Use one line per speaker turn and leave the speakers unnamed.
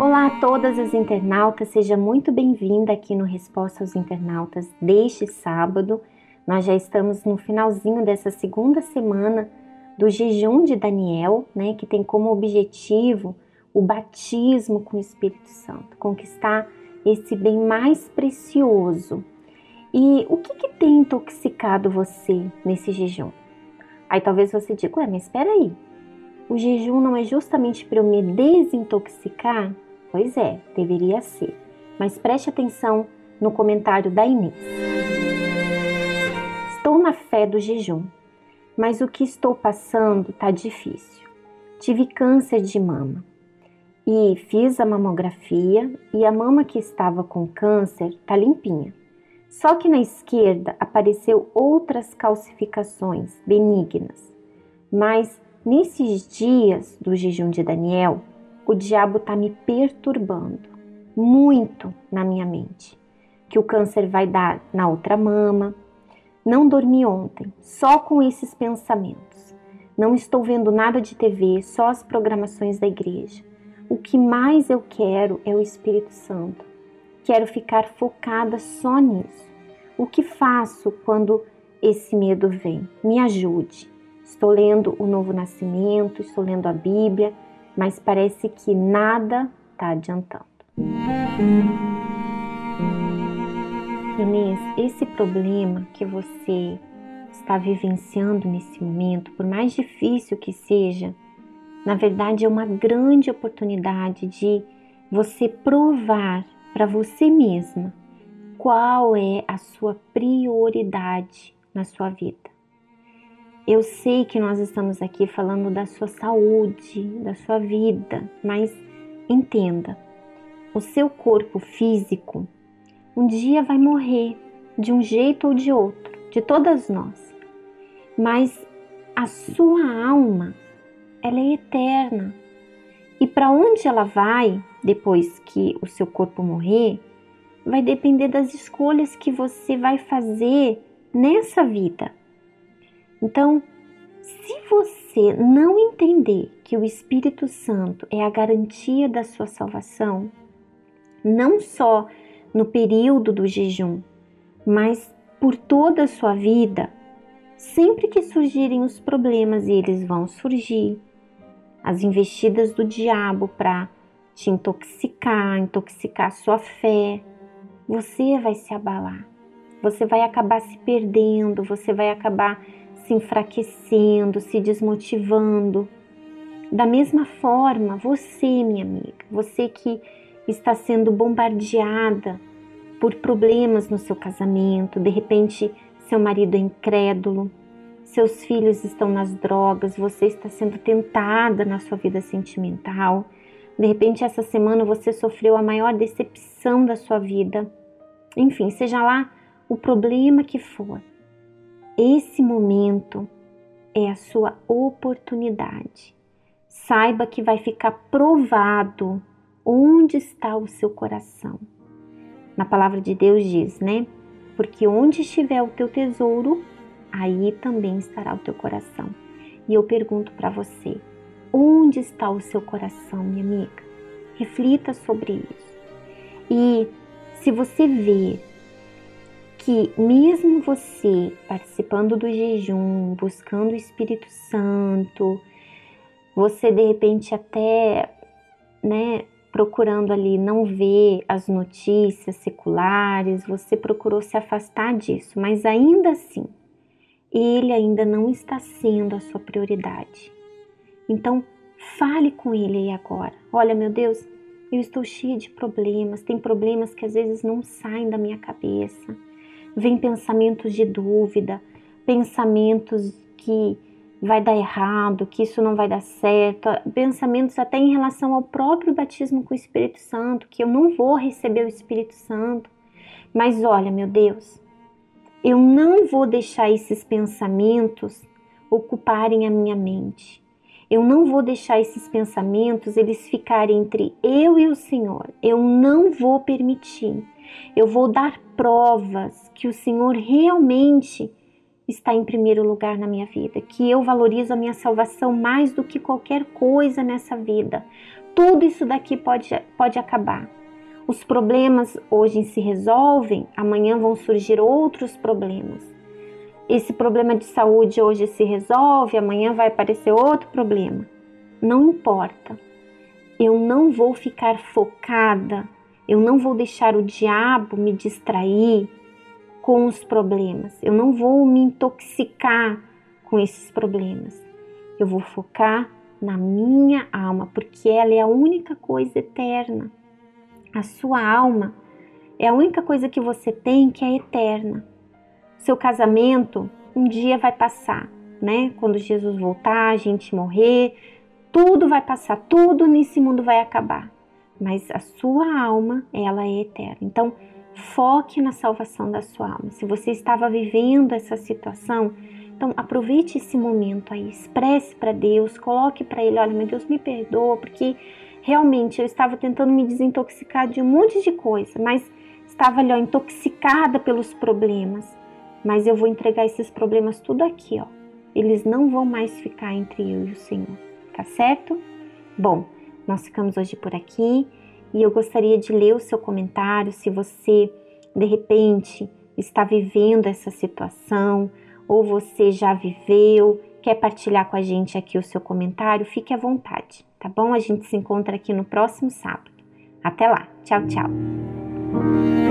Olá a todas as internautas, seja muito bem-vinda aqui no Resposta aos Internautas deste sábado. Nós já estamos no finalzinho dessa segunda semana do jejum de Daniel, né, que tem como objetivo o batismo com o Espírito Santo, conquistar esse bem mais precioso. E o que, que tem intoxicado você nesse jejum? Aí talvez você diga, ué, mas espera aí, o jejum não é justamente para eu me desintoxicar? Pois é, deveria ser. Mas preste atenção no comentário da Inês. Estou na fé do jejum, mas o que estou passando está difícil. Tive câncer de mama e fiz a mamografia e a mama que estava com câncer está limpinha. Só que na esquerda apareceu outras calcificações benignas. Mas nesses dias do jejum de Daniel, o diabo está me perturbando muito na minha mente. Que o câncer vai dar na outra mama. Não dormi ontem, só com esses pensamentos. Não estou vendo nada de TV, só as programações da igreja. O que mais eu quero é o Espírito Santo. Quero ficar focada só nisso. O que faço quando esse medo vem? Me ajude. Estou lendo o Novo Nascimento, estou lendo a Bíblia, mas parece que nada está adiantando. Inês, esse problema que você está vivenciando nesse momento, por mais difícil que seja, na verdade é uma grande oportunidade de você provar para você mesma qual é a sua prioridade na sua vida. Eu sei que nós estamos aqui falando da sua saúde, da sua vida, mas entenda, o seu corpo físico um dia vai morrer de um jeito ou de outro, de todas nós. Mas a sua alma, ela é eterna. E para onde ela vai depois que o seu corpo morrer, vai depender das escolhas que você vai fazer nessa vida. Então, se você não entender que o Espírito Santo é a garantia da sua salvação, não só no período do jejum, mas por toda a sua vida, sempre que surgirem os problemas, e eles vão surgir, as investidas do diabo para te intoxicar, intoxicar sua fé, você vai se abalar. Você vai acabar se perdendo, você vai acabar se enfraquecendo, se desmotivando. Da mesma forma, você, minha amiga, você que está sendo bombardeada por problemas no seu casamento, de repente seu marido é incrédulo, seus filhos estão nas drogas, você está sendo tentada na sua vida sentimental. De repente, essa semana você sofreu a maior decepção da sua vida. Enfim, seja lá o problema que for, esse momento é a sua oportunidade. Saiba que vai ficar provado onde está o seu coração. Na palavra de Deus diz, né? Porque onde estiver o teu tesouro, aí também estará o teu coração. E eu pergunto para você: onde está o seu coração, minha amiga? Reflita sobre isso. E se você vê que mesmo você participando do jejum, buscando o Espírito Santo, você de repente até, né, procurando ali não ver as notícias seculares, você procurou se afastar disso, mas ainda assim, ele ainda não está sendo a sua prioridade. Então, fale com ele aí agora. Olha, meu Deus, eu estou cheia de problemas, tem problemas que às vezes não saem da minha cabeça vem pensamentos de dúvida, pensamentos que vai dar errado, que isso não vai dar certo, pensamentos até em relação ao próprio batismo com o Espírito Santo, que eu não vou receber o Espírito Santo. Mas olha, meu Deus, eu não vou deixar esses pensamentos ocuparem a minha mente. Eu não vou deixar esses pensamentos eles ficarem entre eu e o Senhor. Eu não vou permitir. Eu vou dar provas que o Senhor realmente está em primeiro lugar na minha vida, que eu valorizo a minha salvação mais do que qualquer coisa nessa vida. Tudo isso daqui pode, pode acabar. Os problemas hoje se resolvem, amanhã vão surgir outros problemas. Esse problema de saúde hoje se resolve, amanhã vai aparecer outro problema. Não importa. Eu não vou ficar focada, eu não vou deixar o diabo me distrair com os problemas. Eu não vou me intoxicar com esses problemas. Eu vou focar na minha alma, porque ela é a única coisa eterna. A sua alma é a única coisa que você tem que é eterna. Seu casamento um dia vai passar, né? Quando Jesus voltar, a gente morrer, tudo vai passar, tudo nesse mundo vai acabar. Mas a sua alma, ela é eterna. Então, foque na salvação da sua alma. Se você estava vivendo essa situação, então aproveite esse momento aí, expresse para Deus, coloque para Ele, olha, meu Deus, me perdoa, porque realmente eu estava tentando me desintoxicar de um monte de coisa, mas estava ali, ó, intoxicada pelos problemas. Mas eu vou entregar esses problemas tudo aqui, ó. Eles não vão mais ficar entre eu e o Senhor, tá certo? Bom, nós ficamos hoje por aqui e eu gostaria de ler o seu comentário se você de repente está vivendo essa situação ou você já viveu, quer partilhar com a gente aqui o seu comentário, fique à vontade tá bom? A gente se encontra aqui no próximo sábado. Até lá. Tchau, tchau.